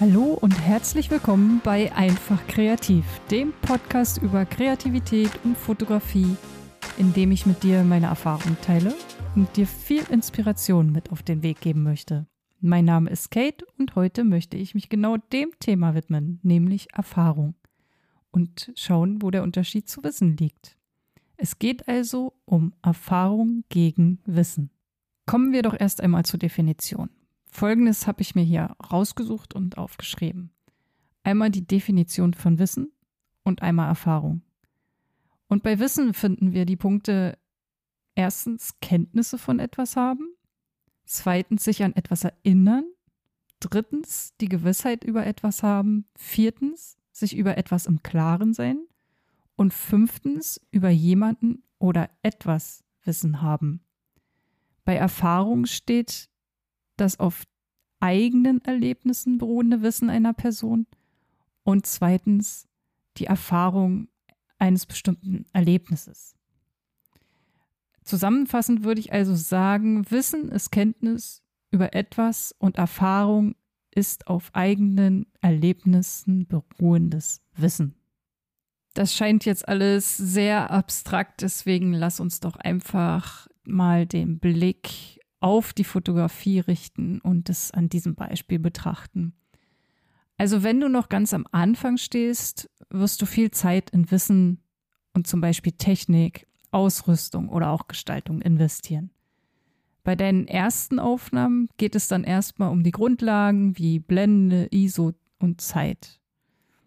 Hallo und herzlich willkommen bei Einfach Kreativ, dem Podcast über Kreativität und Fotografie, in dem ich mit dir meine Erfahrungen teile und dir viel Inspiration mit auf den Weg geben möchte. Mein Name ist Kate und heute möchte ich mich genau dem Thema widmen, nämlich Erfahrung und schauen, wo der Unterschied zu Wissen liegt. Es geht also um Erfahrung gegen Wissen. Kommen wir doch erst einmal zur Definition. Folgendes habe ich mir hier rausgesucht und aufgeschrieben. Einmal die Definition von Wissen und einmal Erfahrung. Und bei Wissen finden wir die Punkte erstens Kenntnisse von etwas haben, zweitens sich an etwas erinnern, drittens die Gewissheit über etwas haben, viertens sich über etwas im Klaren sein und fünftens über jemanden oder etwas Wissen haben. Bei Erfahrung steht das auf eigenen Erlebnissen beruhende Wissen einer Person und zweitens die Erfahrung eines bestimmten Erlebnisses. Zusammenfassend würde ich also sagen, Wissen ist Kenntnis über etwas und Erfahrung ist auf eigenen Erlebnissen beruhendes Wissen. Das scheint jetzt alles sehr abstrakt, deswegen lass uns doch einfach mal den Blick auf die Fotografie richten und es an diesem Beispiel betrachten. Also wenn du noch ganz am Anfang stehst, wirst du viel Zeit in Wissen und zum Beispiel Technik, Ausrüstung oder auch Gestaltung investieren. Bei deinen ersten Aufnahmen geht es dann erstmal um die Grundlagen wie Blende, ISO und Zeit.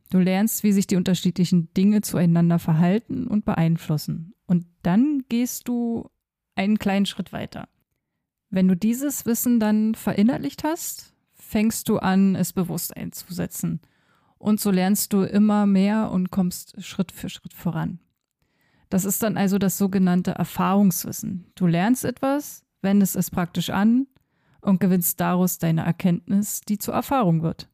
Du lernst, wie sich die unterschiedlichen Dinge zueinander verhalten und beeinflussen. Und dann gehst du einen kleinen Schritt weiter. Wenn du dieses Wissen dann verinnerlicht hast, fängst du an, es bewusst einzusetzen. Und so lernst du immer mehr und kommst Schritt für Schritt voran. Das ist dann also das sogenannte Erfahrungswissen. Du lernst etwas, wendest es praktisch an und gewinnst daraus deine Erkenntnis, die zur Erfahrung wird.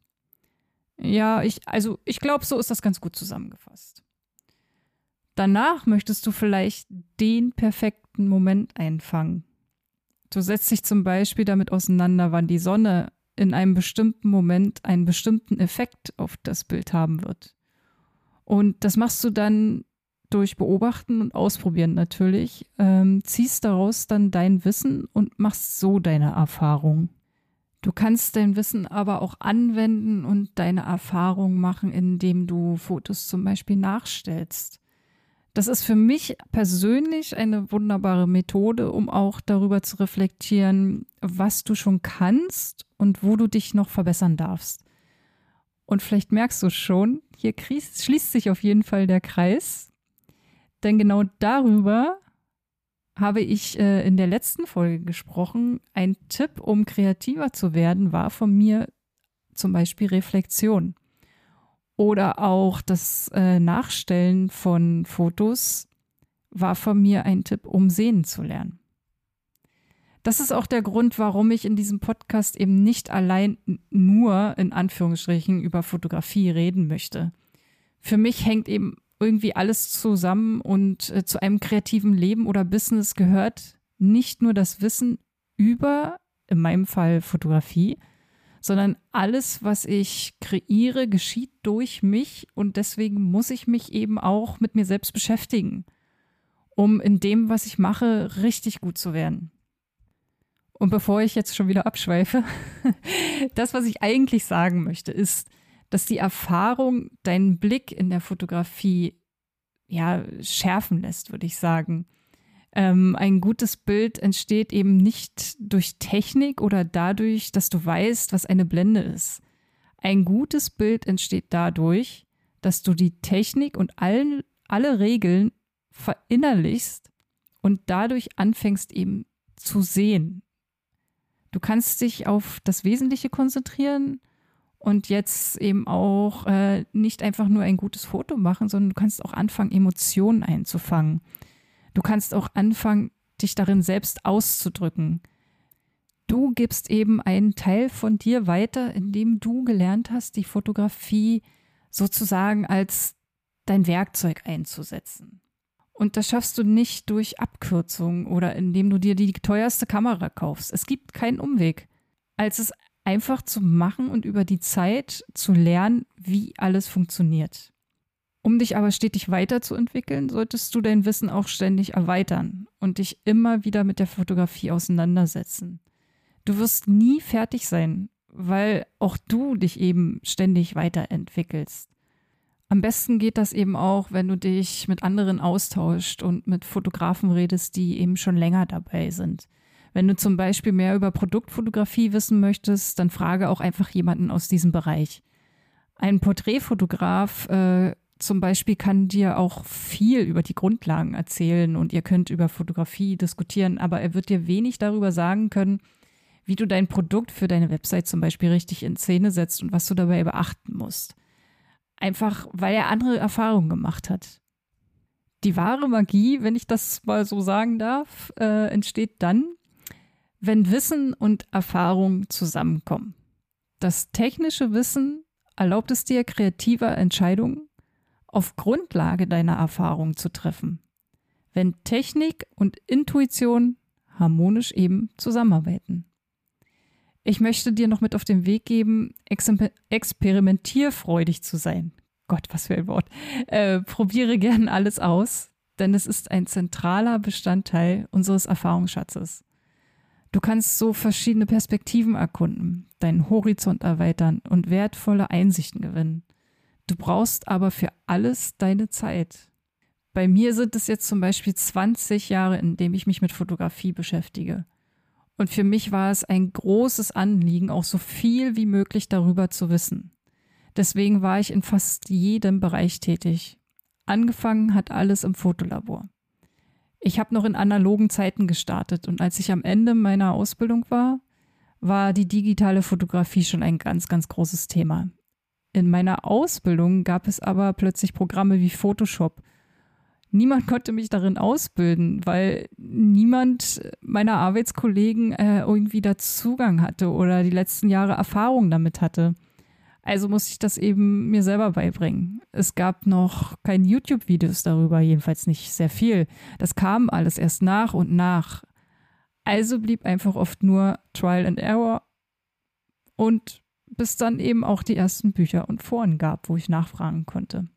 Ja, ich, also ich glaube, so ist das ganz gut zusammengefasst. Danach möchtest du vielleicht den perfekten Moment einfangen, Du setzt dich zum Beispiel damit auseinander, wann die Sonne in einem bestimmten Moment einen bestimmten Effekt auf das Bild haben wird. Und das machst du dann durch Beobachten und Ausprobieren natürlich, ähm, ziehst daraus dann dein Wissen und machst so deine Erfahrung. Du kannst dein Wissen aber auch anwenden und deine Erfahrung machen, indem du Fotos zum Beispiel nachstellst. Das ist für mich persönlich eine wunderbare Methode, um auch darüber zu reflektieren, was du schon kannst und wo du dich noch verbessern darfst. Und vielleicht merkst du schon, hier schließt sich auf jeden Fall der Kreis. Denn genau darüber habe ich äh, in der letzten Folge gesprochen. Ein Tipp, um kreativer zu werden, war von mir zum Beispiel Reflexion. Oder auch das äh, Nachstellen von Fotos war von mir ein Tipp, um sehen zu lernen. Das ist auch der Grund, warum ich in diesem Podcast eben nicht allein nur in Anführungsstrichen über Fotografie reden möchte. Für mich hängt eben irgendwie alles zusammen und äh, zu einem kreativen Leben oder Business gehört nicht nur das Wissen über, in meinem Fall Fotografie, sondern alles, was ich kreiere, geschieht durch mich und deswegen muss ich mich eben auch mit mir selbst beschäftigen, um in dem, was ich mache, richtig gut zu werden. Und bevor ich jetzt schon wieder abschweife, das, was ich eigentlich sagen möchte, ist, dass die Erfahrung deinen Blick in der Fotografie ja schärfen lässt, würde ich sagen. Ähm, ein gutes Bild entsteht eben nicht durch Technik oder dadurch, dass du weißt, was eine Blende ist. Ein gutes Bild entsteht dadurch, dass du die Technik und allen, alle Regeln verinnerlichst und dadurch anfängst eben zu sehen. Du kannst dich auf das Wesentliche konzentrieren und jetzt eben auch äh, nicht einfach nur ein gutes Foto machen, sondern du kannst auch anfangen, Emotionen einzufangen. Du kannst auch anfangen, dich darin selbst auszudrücken. Du gibst eben einen Teil von dir weiter, indem du gelernt hast, die Fotografie sozusagen als dein Werkzeug einzusetzen. Und das schaffst du nicht durch Abkürzung oder indem du dir die teuerste Kamera kaufst. Es gibt keinen Umweg. Als es einfach zu machen und über die Zeit zu lernen, wie alles funktioniert. Um dich aber stetig weiterzuentwickeln, solltest du dein Wissen auch ständig erweitern und dich immer wieder mit der Fotografie auseinandersetzen. Du wirst nie fertig sein, weil auch du dich eben ständig weiterentwickelst. Am besten geht das eben auch, wenn du dich mit anderen austauscht und mit Fotografen redest, die eben schon länger dabei sind. Wenn du zum Beispiel mehr über Produktfotografie wissen möchtest, dann frage auch einfach jemanden aus diesem Bereich. Ein Porträtfotograf äh, zum Beispiel kann dir auch viel über die Grundlagen erzählen und ihr könnt über Fotografie diskutieren, aber er wird dir wenig darüber sagen können, wie du dein Produkt für deine Website zum Beispiel richtig in Szene setzt und was du dabei beachten musst. Einfach weil er andere Erfahrungen gemacht hat. Die wahre Magie, wenn ich das mal so sagen darf, äh, entsteht dann, wenn Wissen und Erfahrung zusammenkommen. Das technische Wissen erlaubt es dir, kreativer Entscheidungen auf Grundlage deiner Erfahrung zu treffen. Wenn Technik und Intuition harmonisch eben zusammenarbeiten. Ich möchte dir noch mit auf den Weg geben, experimentierfreudig zu sein. Gott, was für ein Wort. Äh, probiere gern alles aus, denn es ist ein zentraler Bestandteil unseres Erfahrungsschatzes. Du kannst so verschiedene Perspektiven erkunden, deinen Horizont erweitern und wertvolle Einsichten gewinnen. Du brauchst aber für alles deine Zeit. Bei mir sind es jetzt zum Beispiel 20 Jahre, in denen ich mich mit Fotografie beschäftige. Und für mich war es ein großes Anliegen, auch so viel wie möglich darüber zu wissen. Deswegen war ich in fast jedem Bereich tätig. Angefangen hat alles im Fotolabor. Ich habe noch in analogen Zeiten gestartet und als ich am Ende meiner Ausbildung war, war die digitale Fotografie schon ein ganz, ganz großes Thema. In meiner Ausbildung gab es aber plötzlich Programme wie Photoshop niemand konnte mich darin ausbilden, weil niemand meiner Arbeitskollegen äh, irgendwie da Zugang hatte oder die letzten Jahre Erfahrung damit hatte. Also musste ich das eben mir selber beibringen. Es gab noch keine YouTube-Videos darüber, jedenfalls nicht sehr viel. Das kam alles erst nach und nach. Also blieb einfach oft nur Trial and Error und bis dann eben auch die ersten Bücher und Foren gab, wo ich nachfragen konnte.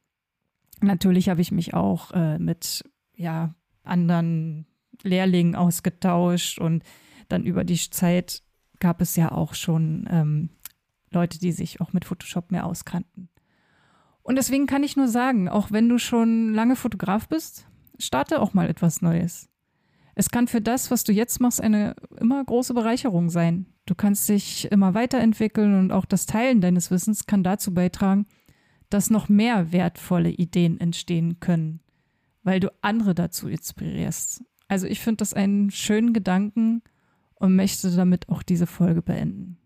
Natürlich habe ich mich auch äh, mit ja, anderen Lehrlingen ausgetauscht und dann über die Zeit gab es ja auch schon ähm, Leute, die sich auch mit Photoshop mehr auskannten. Und deswegen kann ich nur sagen, auch wenn du schon lange Fotograf bist, starte auch mal etwas Neues. Es kann für das, was du jetzt machst, eine immer große Bereicherung sein. Du kannst dich immer weiterentwickeln und auch das Teilen deines Wissens kann dazu beitragen, dass noch mehr wertvolle Ideen entstehen können, weil du andere dazu inspirierst. Also ich finde das einen schönen Gedanken und möchte damit auch diese Folge beenden.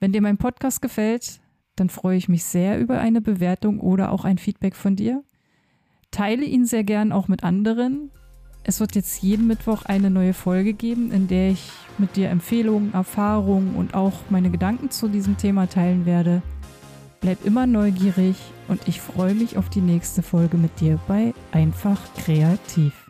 Wenn dir mein Podcast gefällt, dann freue ich mich sehr über eine Bewertung oder auch ein Feedback von dir. Teile ihn sehr gern auch mit anderen. Es wird jetzt jeden Mittwoch eine neue Folge geben, in der ich mit dir Empfehlungen, Erfahrungen und auch meine Gedanken zu diesem Thema teilen werde. Bleib immer neugierig und ich freue mich auf die nächste Folge mit dir bei Einfach Kreativ.